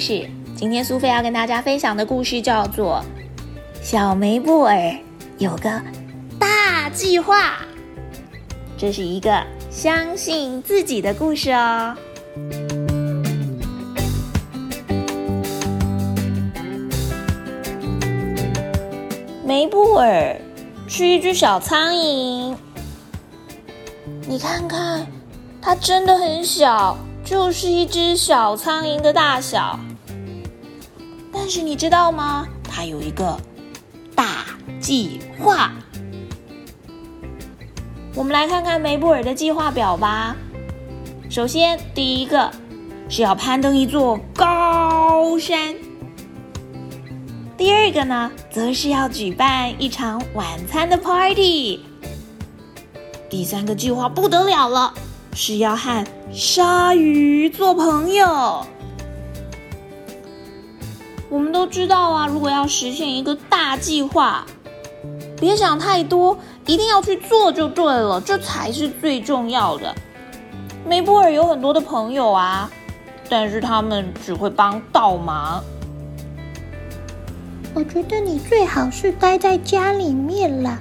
事。今天苏菲要跟大家分享的故事叫做《小梅布尔有个大计划》。这是一个相信自己的故事哦。梅布尔是一只小苍蝇，你看看，它真的很小，就是一只小苍蝇的大小。但是你知道吗？它有一个大计划。我们来看看梅布尔的计划表吧。首先，第一个是要攀登一座高山。第二个呢，则是要举办一场晚餐的 party。第三个计划不得了了，是要和鲨鱼做朋友。我们都知道啊，如果要实现一个大计划，别想太多，一定要去做就对了，这才是最重要的。梅波尔有很多的朋友啊，但是他们只会帮倒忙。我觉得你最好是待在家里面啦。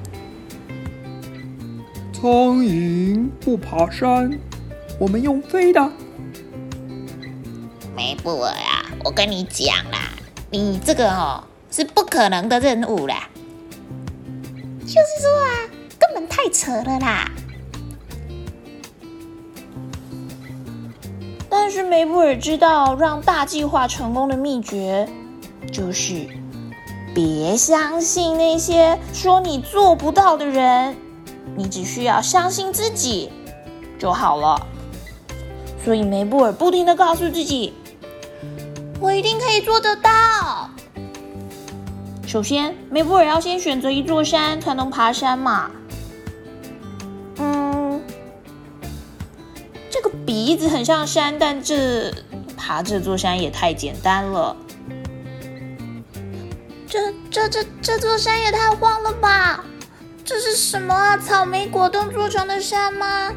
苍蝇不爬山，我们用飞的。梅布尔啊，我跟你讲啦，你这个哦是不可能的任务啦。就是说啊，根本太扯了啦。但是梅布尔知道，让大计划成功的秘诀就是。别相信那些说你做不到的人，你只需要相信自己就好了。所以梅布尔不停的告诉自己：“我一定可以做得到。”首先，梅布尔要先选择一座山才能爬山嘛。嗯，这个鼻子很像山，但这爬这座山也太简单了。这这这这座山也太荒了吧！这是什么啊？草莓果冻做成的山吗？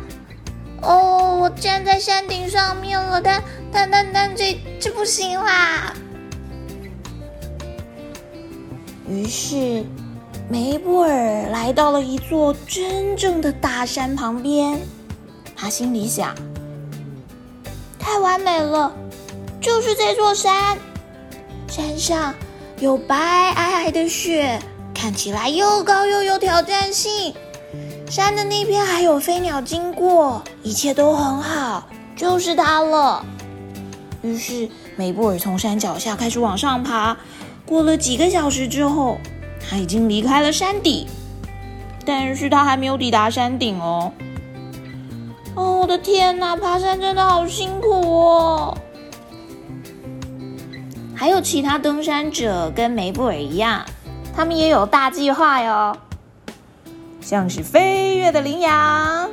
哦，我站在山顶上面了，但但但但这这不行啦！于是梅布尔来到了一座真正的大山旁边，他心里想：太完美了，就是这座山，山上。有白皑皑的雪，看起来又高又有挑战性。山的那边还有飞鸟经过，一切都很好，就是它了。于是梅布尔从山脚下开始往上爬。过了几个小时之后，他已经离开了山底，但是他还没有抵达山顶哦。哦，我的天哪，爬山真的好辛苦哦！还有其他登山者跟梅布尔一样，他们也有大计划哟，像是飞跃的羚羊，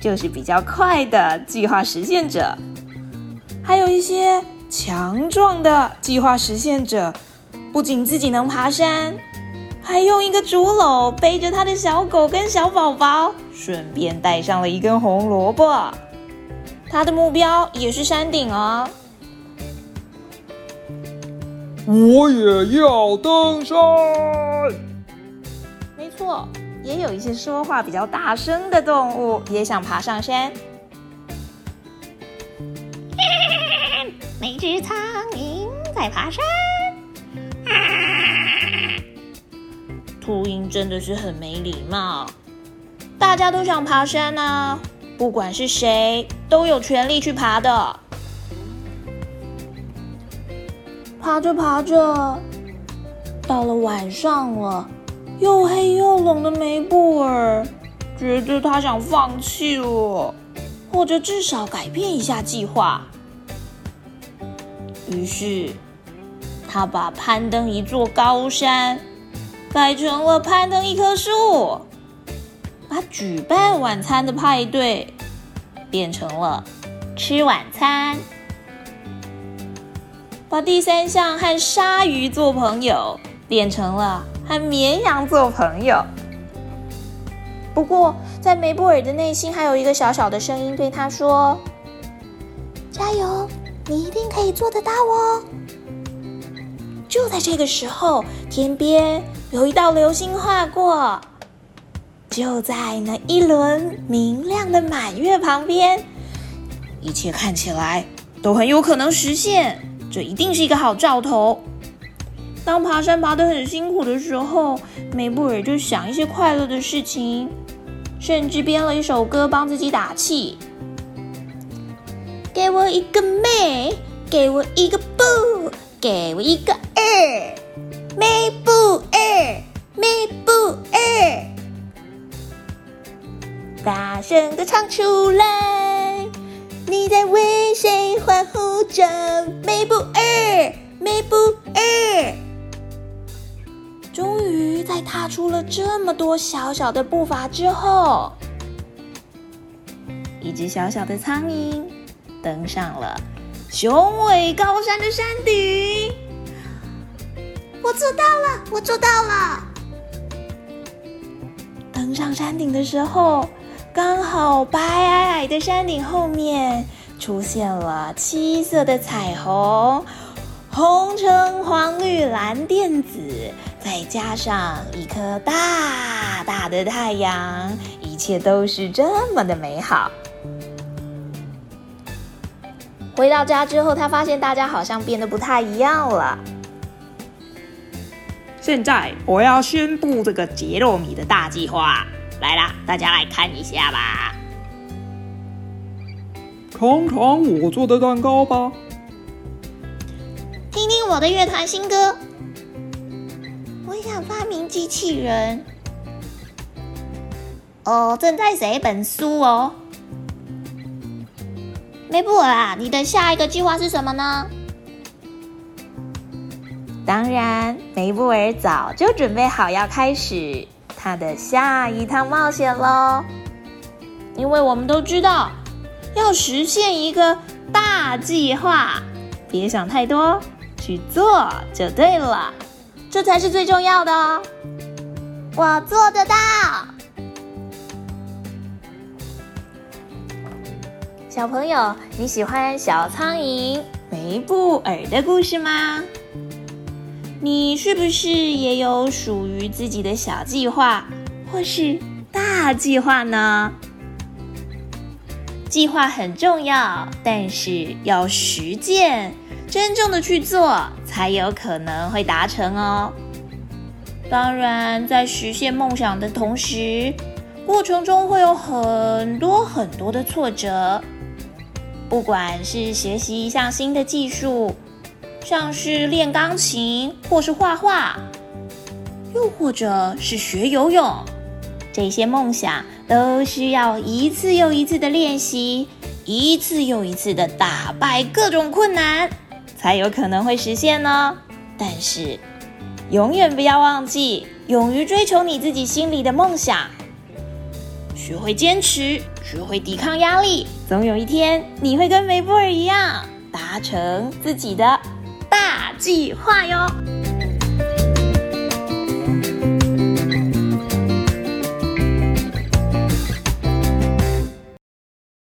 就是比较快的计划实现者；还有一些强壮的计划实现者，不仅自己能爬山，还用一个竹篓背着他的小狗跟小宝宝，顺便带上了一根红萝卜。他的目标也是山顶哦。我也要登山。没错，也有一些说话比较大声的动物也想爬上山。只苍蝇在爬山。秃鹰真的是很没礼貌。大家都想爬山呢，不管是谁都有权利去爬的。爬着爬着，到了晚上了，又黑又冷的梅布尔觉得他想放弃了，或者至少改变一下计划。于是，他把攀登一座高山改成了攀登一棵树，把举办晚餐的派对变成了吃晚餐。把第三项和鲨鱼做朋友变成了和绵羊做朋友。不过，在梅布尔的内心还有一个小小的声音对他说：“加油，你一定可以做得到哦！就在这个时候，天边有一道流星划过，就在那一轮明亮的满月旁边，一切看起来都很有可能实现，这一定是一个好兆头。当爬山爬得很辛苦的时候，梅布尔就想一些快乐的事情，甚至编了一首歌帮自己打气。给我一个妹，给我一个布，给我一个二，梅布二，梅布二，大声的唱出来！你在为谁欢呼着？妹布二，梅布二。终于在踏出了这么多小小的步伐之后，一只小小的苍蝇登上了雄伟高山的山顶。我做到了，我做到了！登上山顶的时候，刚好白皑皑的山顶后面出现了七色的彩虹，红橙黄绿蓝靛紫。再加上一颗大大的太阳，一切都是这么的美好。回到家之后，他发现大家好像变得不太一样了。现在我要宣布这个杰洛米的大计划，来啦，大家来看一下吧。尝尝我做的蛋糕吧，听听我的乐团新歌。我想发明机器人哦，正在写一本书哦。梅布尔啊，你的下一个计划是什么呢？当然，梅布尔早就准备好要开始他的下一趟冒险喽。因为我们都知道，要实现一个大计划，别想太多，去做就对了。这才是最重要的哦！我做得到。小朋友，你喜欢小苍蝇梅布尔的故事吗？你是不是也有属于自己的小计划，或是大计划呢？计划很重要，但是要实践。真正的去做，才有可能会达成哦。当然，在实现梦想的同时，过程中会有很多很多的挫折。不管是学习一项新的技术，像是练钢琴或是画画，又或者是学游泳，这些梦想都需要一次又一次的练习，一次又一次的打败各种困难。才有可能会实现呢。但是，永远不要忘记，勇于追求你自己心里的梦想，学会坚持，学会抵抗压力，总有一天你会跟梅布尔一样，达成自己的大计划哟。